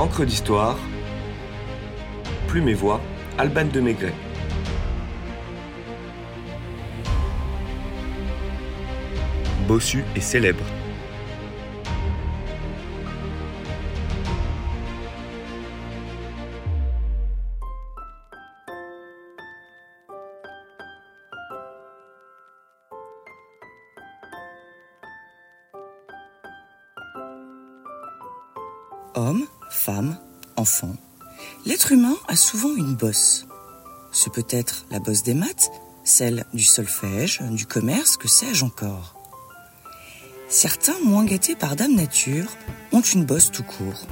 Encre d'histoire, Plume et Voix, Alban de Maigret. Bossu est célèbre. Homme, femme, enfant, l'être humain a souvent une bosse. Ce peut être la bosse des maths, celle du solfège, du commerce, que sais-je encore. Certains, moins gâtés par Dame Nature, ont une bosse tout court.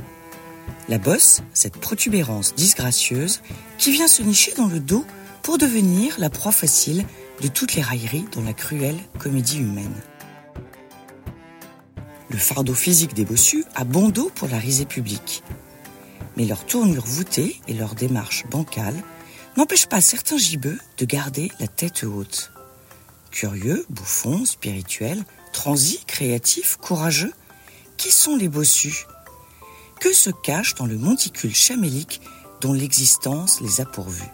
La bosse, cette protubérance disgracieuse qui vient se nicher dans le dos pour devenir la proie facile de toutes les railleries dans la cruelle comédie humaine. Le fardeau physique des bossus a bon dos pour la risée publique. Mais leur tournure voûtée et leur démarche bancale n'empêchent pas certains gibeux de garder la tête haute. Curieux, bouffons, spirituels, transis, créatifs, courageux, qui sont les bossus? Que se cache dans le monticule chamélique dont l'existence les a pourvus?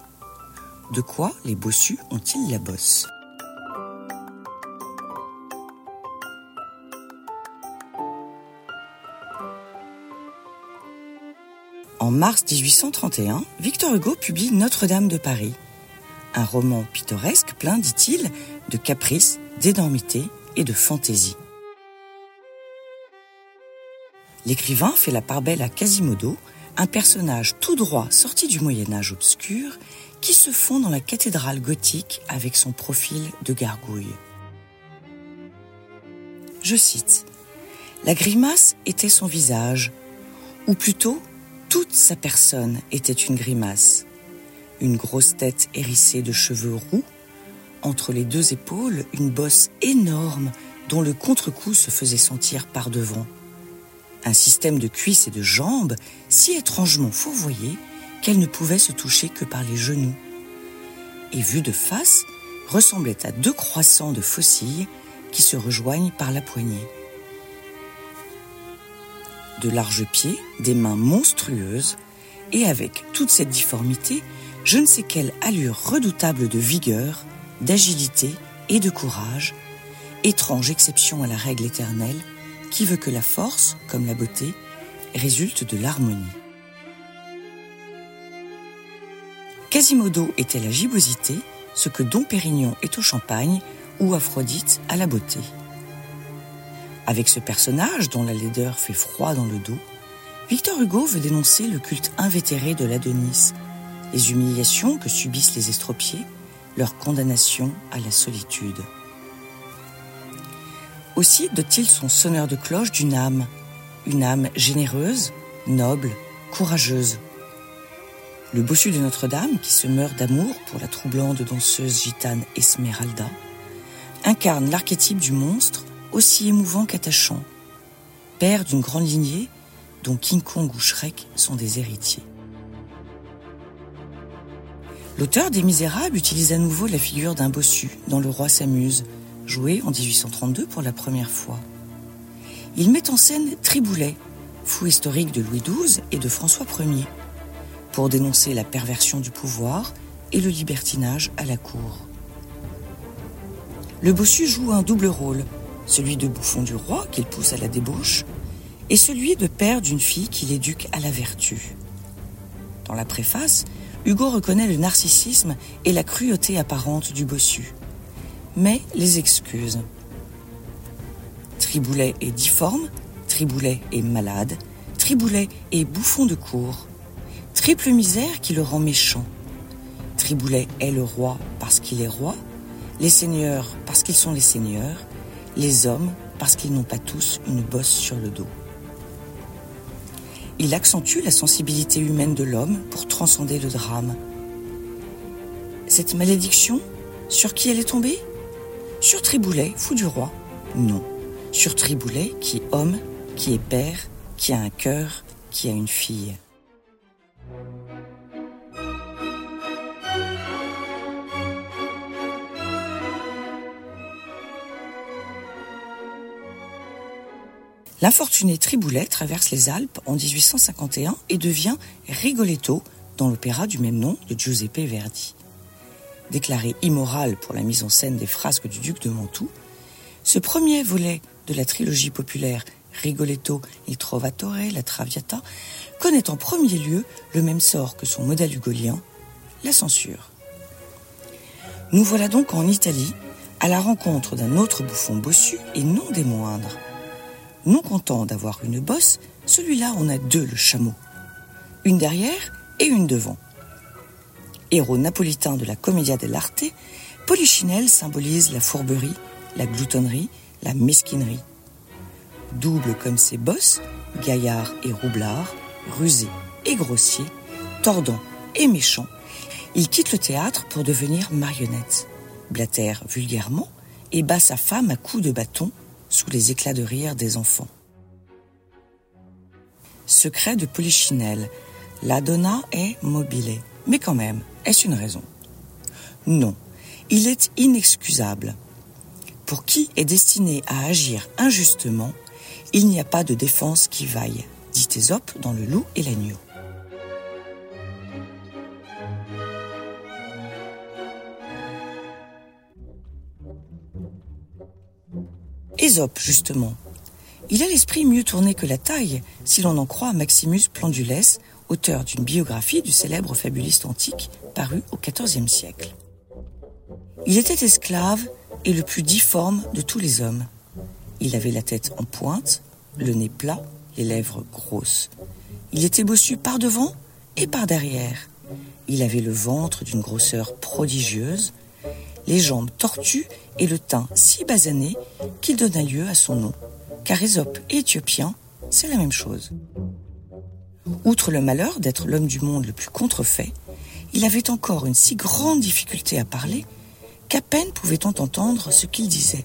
De quoi les bossus ont-ils la bosse? En mars 1831, Victor Hugo publie Notre-Dame de Paris, un roman pittoresque plein, dit-il, de caprices, d'énormité et de fantaisie. L'écrivain fait la part belle à Quasimodo, un personnage tout droit sorti du Moyen Âge obscur qui se fond dans la cathédrale gothique avec son profil de gargouille. Je cite La grimace était son visage, ou plutôt toute sa personne était une grimace. Une grosse tête hérissée de cheveux roux, entre les deux épaules une bosse énorme dont le contre-coup se faisait sentir par devant. Un système de cuisses et de jambes si étrangement fourvoyé qu'elle ne pouvait se toucher que par les genoux. Et vue de face, ressemblait à deux croissants de faucilles qui se rejoignent par la poignée de larges pieds, des mains monstrueuses, et avec toute cette difformité, je ne sais quelle allure redoutable de vigueur, d'agilité et de courage, étrange exception à la règle éternelle qui veut que la force, comme la beauté, résulte de l'harmonie. Quasimodo était la gibbosité, ce que Dom Pérignon est au champagne ou Aphrodite à la beauté. Avec ce personnage dont la laideur fait froid dans le dos, Victor Hugo veut dénoncer le culte invétéré de l'Adonis, les humiliations que subissent les estropiés, leur condamnation à la solitude. Aussi dote-t-il son sonneur de cloche d'une âme, une âme généreuse, noble, courageuse. Le bossu de Notre-Dame, qui se meurt d'amour pour la troublante danseuse gitane Esmeralda, incarne l'archétype du monstre aussi émouvant qu'attachant, père d'une grande lignée dont King Kong ou Shrek sont des héritiers. L'auteur des Misérables utilise à nouveau la figure d'un bossu dans Le Roi s'amuse, joué en 1832 pour la première fois. Il met en scène Triboulet, fou historique de Louis XII et de François Ier, pour dénoncer la perversion du pouvoir et le libertinage à la cour. Le bossu joue un double rôle, celui de bouffon du roi qu'il pousse à la débauche, et celui de père d'une fille qu'il éduque à la vertu. Dans la préface, Hugo reconnaît le narcissisme et la cruauté apparente du bossu, mais les excuse. Triboulet est difforme, Triboulet est malade, Triboulet est bouffon de cour, triple misère qui le rend méchant. Triboulet est le roi parce qu'il est roi, les seigneurs parce qu'ils sont les seigneurs, les hommes parce qu'ils n'ont pas tous une bosse sur le dos. Il accentue la sensibilité humaine de l'homme pour transcender le drame. Cette malédiction, sur qui elle est tombée? Sur Triboulet, fou du roi? Non. Sur Triboulet, qui est homme, qui est père, qui a un cœur, qui a une fille. L'infortuné Triboulet traverse les Alpes en 1851 et devient Rigoletto dans l'opéra du même nom de Giuseppe Verdi. Déclaré immoral pour la mise en scène des frasques du duc de Mantoue, ce premier volet de la trilogie populaire Rigoletto, Il Trovatore, La Traviata, connaît en premier lieu le même sort que son modèle hugolien, la censure. Nous voilà donc en Italie, à la rencontre d'un autre bouffon bossu et non des moindres. Non content d'avoir une bosse, celui-là en a deux le chameau. Une derrière et une devant. Héros napolitain de la Commedia dell'arte, Polichinelle symbolise la fourberie, la gloutonnerie, la mesquinerie. Double comme ses bosses, gaillard et roublard, rusé et grossier, tordant et méchant, il quitte le théâtre pour devenir marionnette, blatère vulgairement et bat sa femme à coups de bâton sous les éclats de rire des enfants. Secret de Polichinelle, la donna est mobile. Mais quand même, est-ce une raison? Non, il est inexcusable. Pour qui est destiné à agir injustement, il n'y a pas de défense qui vaille, dit Ésope dans Le Loup et l'Agneau. Justement. Il a l'esprit mieux tourné que la taille, si l'on en croit Maximus Plandules, auteur d'une biographie du célèbre fabuliste antique paru au XIVe siècle. Il était esclave et le plus difforme de tous les hommes. Il avait la tête en pointe, le nez plat, les lèvres grosses. Il était bossu par devant et par derrière. Il avait le ventre d'une grosseur prodigieuse, les jambes tortues et le teint si basané qu'il donna lieu à son nom, car Ésope et Éthiopien, c'est la même chose. Outre le malheur d'être l'homme du monde le plus contrefait, il avait encore une si grande difficulté à parler qu'à peine pouvait-on entendre ce qu'il disait.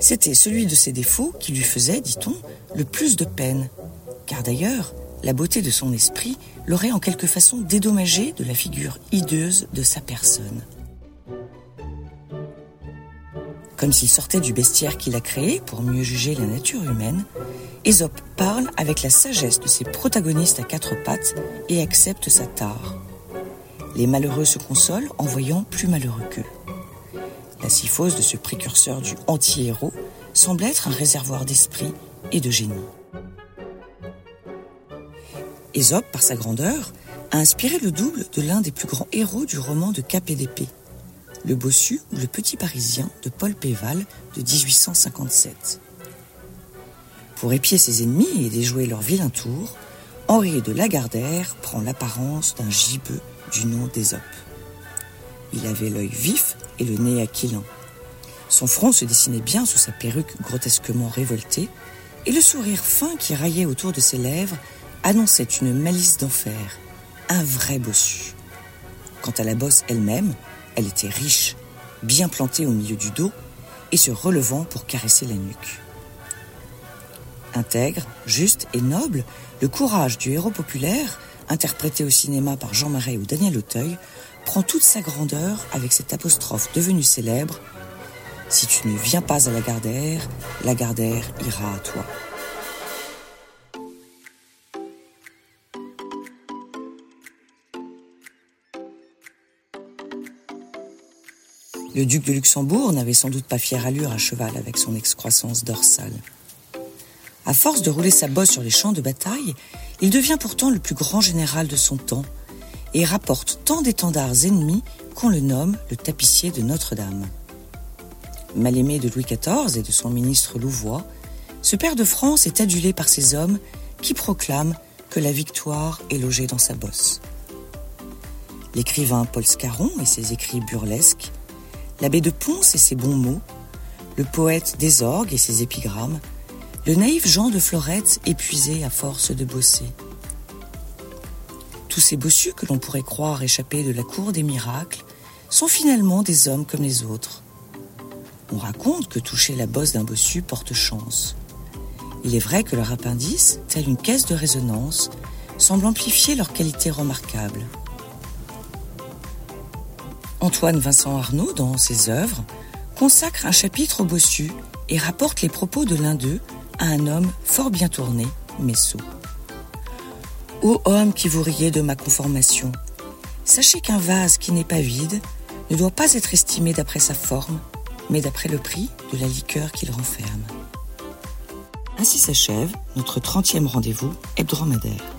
C'était celui de ses défauts qui lui faisait, dit-on, le plus de peine, car d'ailleurs, la beauté de son esprit l'aurait en quelque façon dédommagé de la figure hideuse de sa personne. Comme s'il sortait du bestiaire qu'il a créé pour mieux juger la nature humaine, Ésope parle avec la sagesse de ses protagonistes à quatre pattes et accepte sa tare. Les malheureux se consolent en voyant plus malheureux qu'eux. La syphose de ce précurseur du anti-héros semble être un réservoir d'esprit et de génie. Ésope, par sa grandeur, a inspiré le double de l'un des plus grands héros du roman de Cap et d'épée, le bossu ou le petit parisien de Paul Péval de 1857. Pour épier ses ennemis et déjouer leur vilain tour, Henri de Lagardère prend l'apparence d'un gibeux du nom d'Ésope. Il avait l'œil vif et le nez aquilin. Son front se dessinait bien sous sa perruque grotesquement révoltée, et le sourire fin qui raillait autour de ses lèvres annonçait une malice d'enfer, un vrai bossu. Quant à la bosse elle-même, elle était riche, bien plantée au milieu du dos et se relevant pour caresser la nuque. Intègre, juste et noble, le courage du héros populaire, interprété au cinéma par Jean Marais ou Daniel Auteuil, prend toute sa grandeur avec cette apostrophe devenue célèbre Si tu ne viens pas à la Gardère, la Gardère ira à toi. Le duc de Luxembourg n'avait sans doute pas fière allure à cheval avec son excroissance dorsale. À force de rouler sa bosse sur les champs de bataille, il devient pourtant le plus grand général de son temps et rapporte tant d'étendards ennemis qu'on le nomme le tapissier de Notre-Dame. Mal aimé de Louis XIV et de son ministre Louvois, ce père de France est adulé par ses hommes qui proclament que la victoire est logée dans sa bosse. L'écrivain Paul Scarron et ses écrits burlesques l'abbé de Ponce et ses bons mots, le poète des orgues et ses épigrammes, le naïf Jean de Florette épuisé à force de bosser. Tous ces bossus que l'on pourrait croire échappés de la cour des miracles sont finalement des hommes comme les autres. On raconte que toucher la bosse d'un bossu porte chance. Il est vrai que leur appendice, tel une caisse de résonance, semble amplifier leur qualité remarquable. Antoine Vincent Arnaud, dans ses œuvres, consacre un chapitre au bossu et rapporte les propos de l'un d'eux à un homme fort bien tourné, mais sot. Ô homme qui vous riez de ma conformation, sachez qu'un vase qui n'est pas vide ne doit pas être estimé d'après sa forme, mais d'après le prix de la liqueur qu'il renferme. Ainsi s'achève notre 30e rendez-vous hebdomadaire.